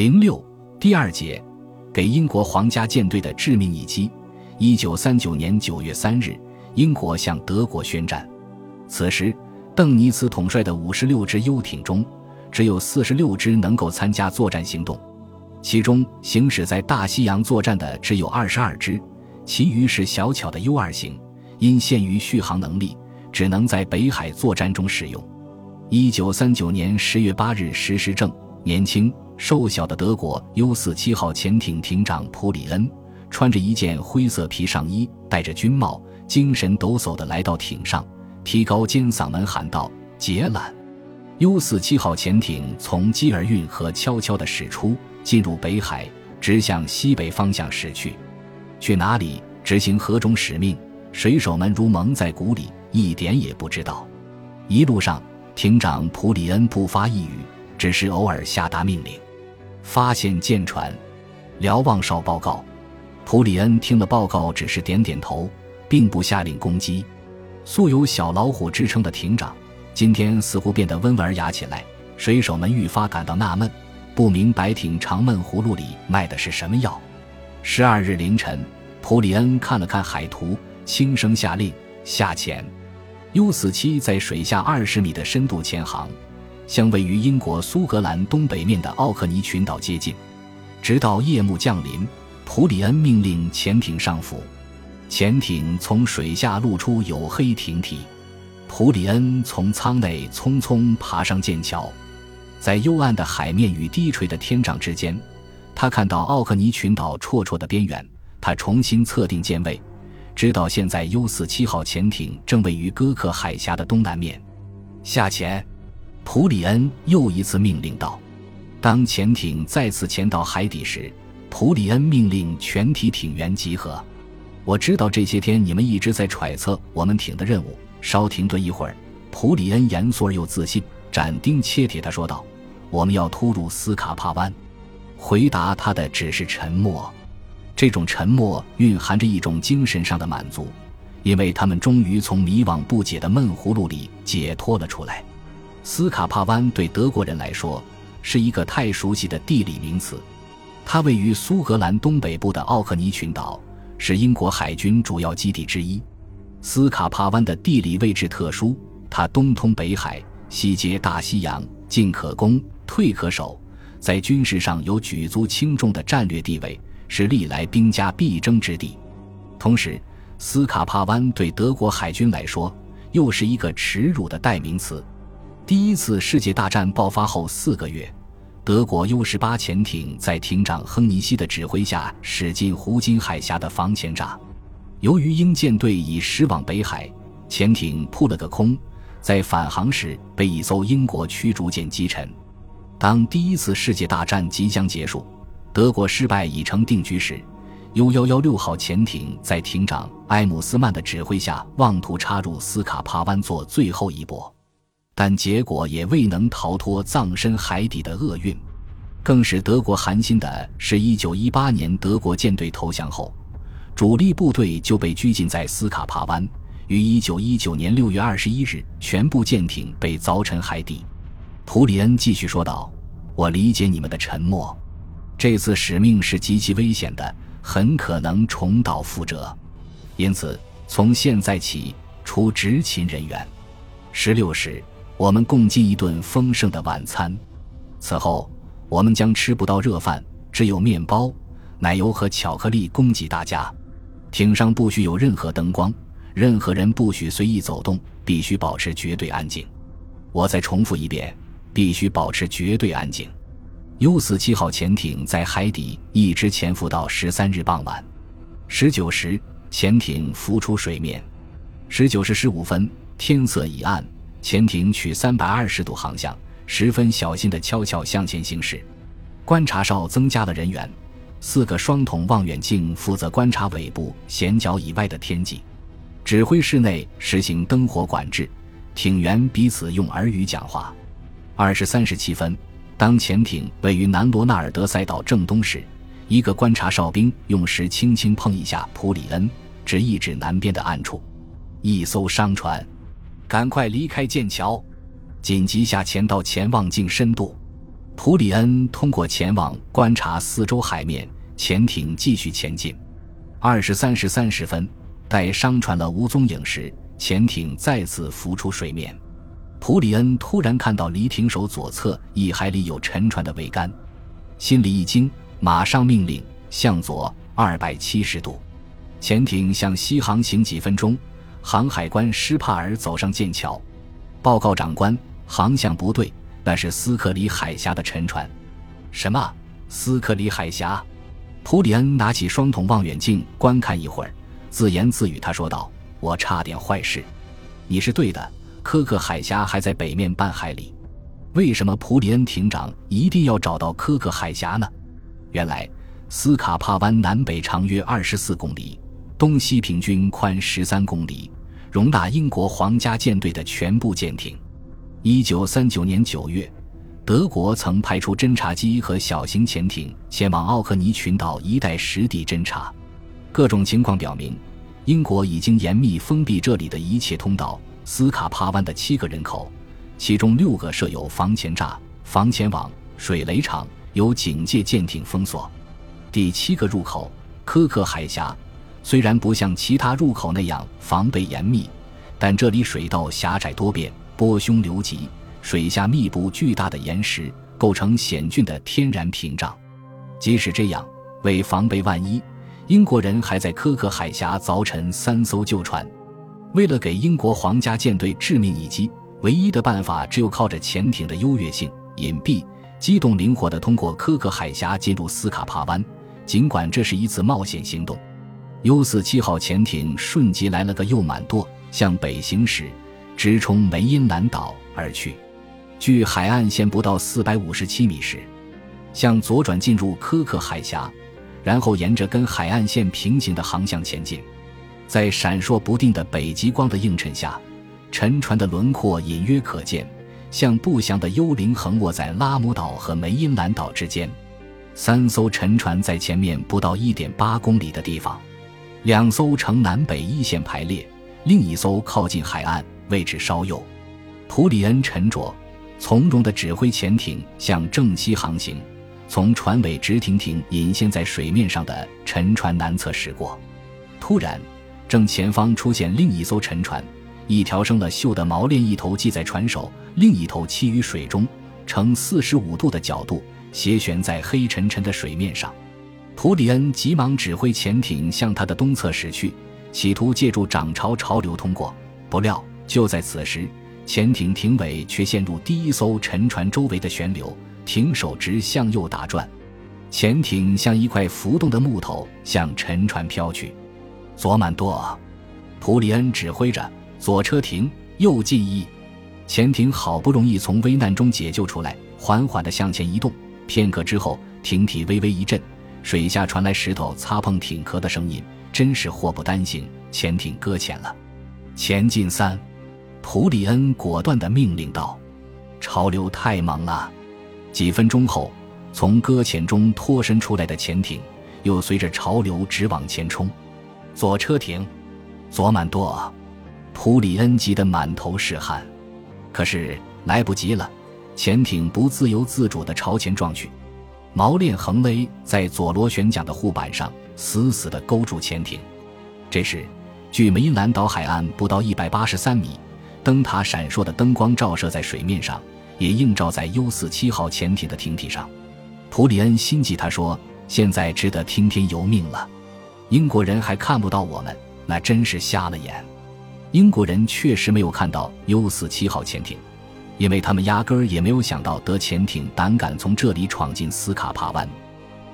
零六第二节，给英国皇家舰队的致命一击。一九三九年九月三日，英国向德国宣战。此时，邓尼茨统帅的五十六支游艇中，只有四十六只能够参加作战行动，其中行驶在大西洋作战的只有二十二只，其余是小巧的 U 二型，因限于续航能力，只能在北海作战中使用。一九三九年十月八日，石时正年轻瘦小的德国 U 四七号潜艇艇长普里恩。穿着一件灰色皮上衣，戴着军帽，精神抖擞地来到艇上，提高尖嗓门喊道：“截缆！”U 四七号潜艇从基尔运河悄悄地驶出，进入北海，直向西北方向驶去。去哪里？执行何种使命？水手们如蒙在鼓里，一点也不知道。一路上，艇长普里恩不发一语，只是偶尔下达命令：“发现舰船，瞭望哨报告。”普里恩听了报告，只是点点头，并不下令攻击。素有“小老虎”之称的艇长，今天似乎变得温文尔雅起来。水手们愈发感到纳闷，不明白艇长闷葫芦里卖的是什么药。十二日凌晨，普里恩看了看海图，轻声下令下潜。U 四七在水下二十米的深度潜航，向位于英国苏格兰东北面的奥克尼群岛接近，直到夜幕降临。普里恩命令潜艇上浮，潜艇从水下露出黝黑艇体。普里恩从舱内匆匆爬上剑桥，在幽暗的海面与低垂的天障之间，他看到奥克尼群岛绰绰的边缘。他重新测定舰位，知道现在 U 四七号潜艇正位于哥克海峡的东南面。下潜，普里恩又一次命令道。当潜艇再次潜到海底时。普里恩命令全体艇员集合。我知道这些天你们一直在揣测我们艇的任务。稍停顿一会儿，普里恩严肃而又自信，斩钉切铁地说道：“我们要突入斯卡帕湾。”回答他的只是沉默。这种沉默蕴含着一种精神上的满足，因为他们终于从迷惘不解的闷葫芦里解脱了出来。斯卡帕湾对德国人来说是一个太熟悉的地理名词。它位于苏格兰东北部的奥克尼群岛，是英国海军主要基地之一。斯卡帕湾的地理位置特殊，它东通北海，西接大西洋，进可攻，退可守，在军事上有举足轻重的战略地位，是历来兵家必争之地。同时，斯卡帕湾对德国海军来说又是一个耻辱的代名词。第一次世界大战爆发后四个月。德国 U 十八潜艇在艇长亨尼西的指挥下驶进胡金海峡的防潜闸，由于英舰队已驶往北海，潜艇扑了个空，在返航时被一艘英国驱逐舰击沉。当第一次世界大战即将结束，德国失败已成定局时，U 幺幺六号潜艇在艇长埃姆斯曼的指挥下妄图插入斯卡帕湾做最后一搏。但结果也未能逃脱葬身海底的厄运，更使德国寒心的是，一九一八年德国舰队投降后，主力部队就被拘禁在斯卡帕湾，于一九一九年六月二十一日，全部舰艇被凿沉海底。普里恩继续说道：“我理解你们的沉默，这次使命是极其危险的，很可能重蹈覆辙，因此从现在起，除执勤人员，十六时。”我们共进一顿丰盛的晚餐，此后我们将吃不到热饭，只有面包、奶油和巧克力供给大家。艇上不许有任何灯光，任何人不许随意走动，必须保持绝对安静。我再重复一遍，必须保持绝对安静。U 四七号潜艇在海底一直潜伏到十三日傍晚，十九时潜艇浮出水面，十九时十五分天色已暗。潜艇取三百二十度航向，十分小心地悄悄向前行驶。观察哨增加了人员，四个双筒望远镜负责观察尾部舷角以外的天际。指挥室内实行灯火管制，艇员彼此用耳语讲话。二十三十七分，当潜艇位于南罗纳尔德赛道正东时，一个观察哨兵用石轻轻碰一下普里恩，指一指南边的暗处，一艘商船。赶快离开剑桥，紧急下潜到潜望镜深度。普里恩通过前往观察四周海面，潜艇继续前进。二十三时三十分，待商船了无踪影时，潜艇再次浮出水面。普里恩突然看到离艇手左侧一海里有沉船的桅杆，心里一惊，马上命令向左二百七十度。潜艇向西航行几分钟，航海官施帕尔走上舰桥，报告长官，航向不对。那是斯克里海峡的沉船，什么？斯克里海峡？普里恩拿起双筒望远镜观看一会儿，自言自语：“他说道，我差点坏事。你是对的，科克海峡还在北面半海里。为什么普里恩艇长一定要找到科克海峡呢？原来，斯卡帕湾南北长约二十四公里，东西平均宽十三公里，容纳英国皇家舰队的全部舰艇。”一九三九年九月，德国曾派出侦察机和小型潜艇前往奥克尼群岛一带实地侦察。各种情况表明，英国已经严密封闭这里的一切通道。斯卡帕湾的七个人口，其中六个设有防潜栅、防潜网、水雷场，有警戒舰艇封锁。第七个入口科克海峡，虽然不像其他入口那样防备严密，但这里水道狭窄多变。波汹流急，水下密布巨大的岩石，构成险峻的天然屏障。即使这样，为防备万一，英国人还在科克海峡凿沉三艘旧船。为了给英国皇家舰队致命一击，唯一的办法只有靠着潜艇的优越性、隐蔽、机动灵活地通过科克海峡进入斯卡帕湾。尽管这是一次冒险行动，U 四七号潜艇瞬即来了个右满舵，向北行驶。直冲梅因兰岛而去，距海岸线不到四百五十七米时，向左转进入科克海峡，然后沿着跟海岸线平行的航向前进。在闪烁不定的北极光的映衬下，沉船的轮廓隐约可见，像不祥的幽灵横卧在拉姆岛和梅因兰岛之间。三艘沉船在前面不到一点八公里的地方，两艘呈南北一线排列，另一艘靠近海岸。位置稍右，普里恩沉着从容地指挥潜艇向正西航行，从船尾直挺挺隐现在水面上的沉船南侧驶过。突然，正前方出现另一艘沉船，一条生了锈的锚链一头系在船首，另一头栖于水中，呈四十五度的角度斜悬在黑沉沉的水面上。普里恩急忙指挥潜艇向它的东侧驶去，企图借助涨潮潮流通过，不料。就在此时，潜艇艇尾却陷入第一艘沉船周围的旋流，艇手直向右打转，潜艇像一块浮动的木头向沉船飘去。左满舵，普里恩指挥着左车停，右进一。潜艇好不容易从危难中解救出来，缓缓地向前移动。片刻之后，艇体微微一震，水下传来石头擦碰艇壳的声音，真是祸不单行，潜艇搁浅了。前进三。普里恩果断地命令道：“潮流太猛了。”几分钟后，从搁浅中脱身出来的潜艇又随着潮流直往前冲。左车停，左满舵。普里恩急得满头是汗，可是来不及了，潜艇不自由自主地朝前撞去，锚链横勒在左螺旋桨的护板上，死死地勾住潜艇。这时，距梅兰岛海岸不到一百八十三米。灯塔闪烁的灯光照射在水面上，也映照在 U 四七号潜艇的艇体上。普里恩心急，他说：“现在只得听天由命了。英国人还看不到我们，那真是瞎了眼。英国人确实没有看到 U 四七号潜艇，因为他们压根儿也没有想到德潜艇胆敢从这里闯进斯卡帕湾。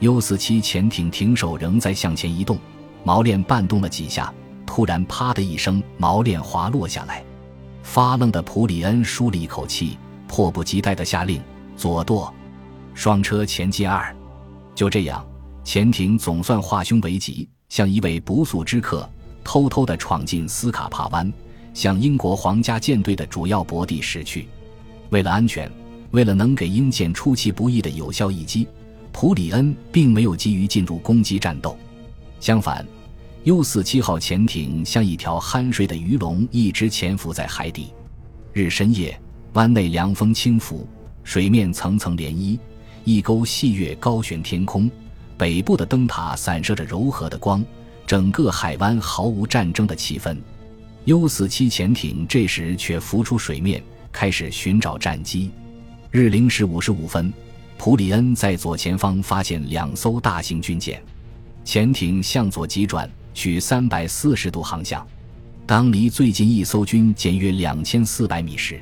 U 四七潜艇艇手仍在向前移动，锚链绊动了几下，突然啪的一声，锚链滑落下来。”发愣的普里恩舒了一口气，迫不及待地下令：“左舵，双车前进二。”就这样，潜艇总算化凶为吉，像一位不速之客，偷偷地闯进斯卡帕湾，向英国皇家舰队的主要泊地驶去。为了安全，为了能给英舰出其不意的有效一击，普里恩并没有急于进入攻击战斗，相反。U 四七号潜艇像一条酣睡的鱼龙，一直潜伏在海底。日深夜，湾内凉风轻拂，水面层层涟漪，一钩细月高悬天空。北部的灯塔散射着柔和的光，整个海湾毫无战争的气氛。U 四七潜艇这时却浮出水面，开始寻找战机。日零时五十五分，普里恩在左前方发现两艘大型军舰，潜艇向左急转，取三百四十度航向。当离最近一艘军舰约两千四百米时，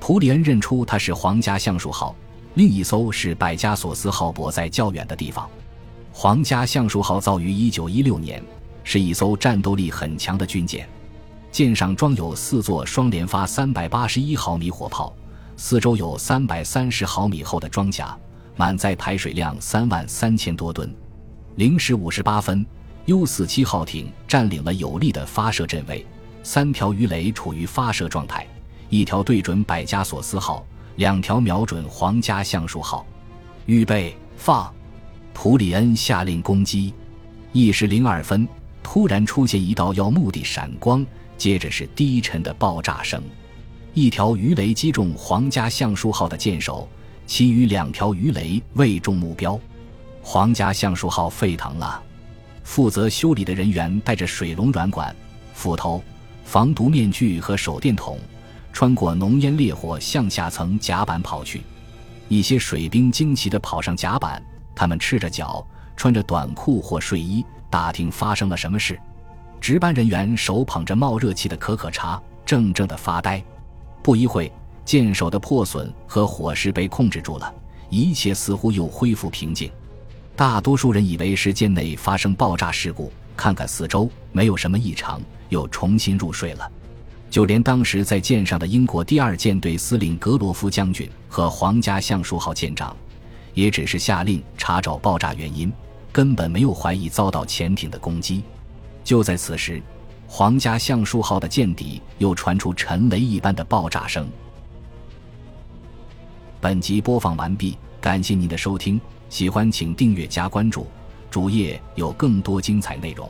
普里恩认出它是皇家橡树号，另一艘是百加索斯号泊在较远的地方。皇家橡树号造于一九一六年，是一艘战斗力很强的军舰。舰上装有四座双连发三百八十一毫米火炮，四周有三百三十毫米厚的装甲，满载排水量三万三千多吨。零时五十八分，U 四七号艇占领了有利的发射阵位，三条鱼雷处于发射状态，一条对准百加索斯号，两条瞄准皇家橡树号。预备放，普里恩下令攻击。一时零二分，突然出现一道要目的闪光。接着是低沉的爆炸声，一条鱼雷击中皇家橡树号的舰首，其余两条鱼雷未中目标。皇家橡树号沸腾了，负责修理的人员带着水龙软管、斧头、防毒面具和手电筒，穿过浓烟烈火向下层甲板跑去。一些水兵惊奇地跑上甲板，他们赤着脚，穿着短裤或睡衣，打听发生了什么事。值班人员手捧着冒热气的可可茶，怔怔的发呆。不一会，舰首的破损和火势被控制住了，一切似乎又恢复平静。大多数人以为是舰内发生爆炸事故，看看四周没有什么异常，又重新入睡了。就连当时在舰上的英国第二舰队司令格罗夫将军和皇家橡树号舰长，也只是下令查找爆炸原因，根本没有怀疑遭到潜艇的攻击。就在此时，皇家橡树号的舰底又传出沉雷一般的爆炸声。本集播放完毕，感谢您的收听，喜欢请订阅加关注，主页有更多精彩内容。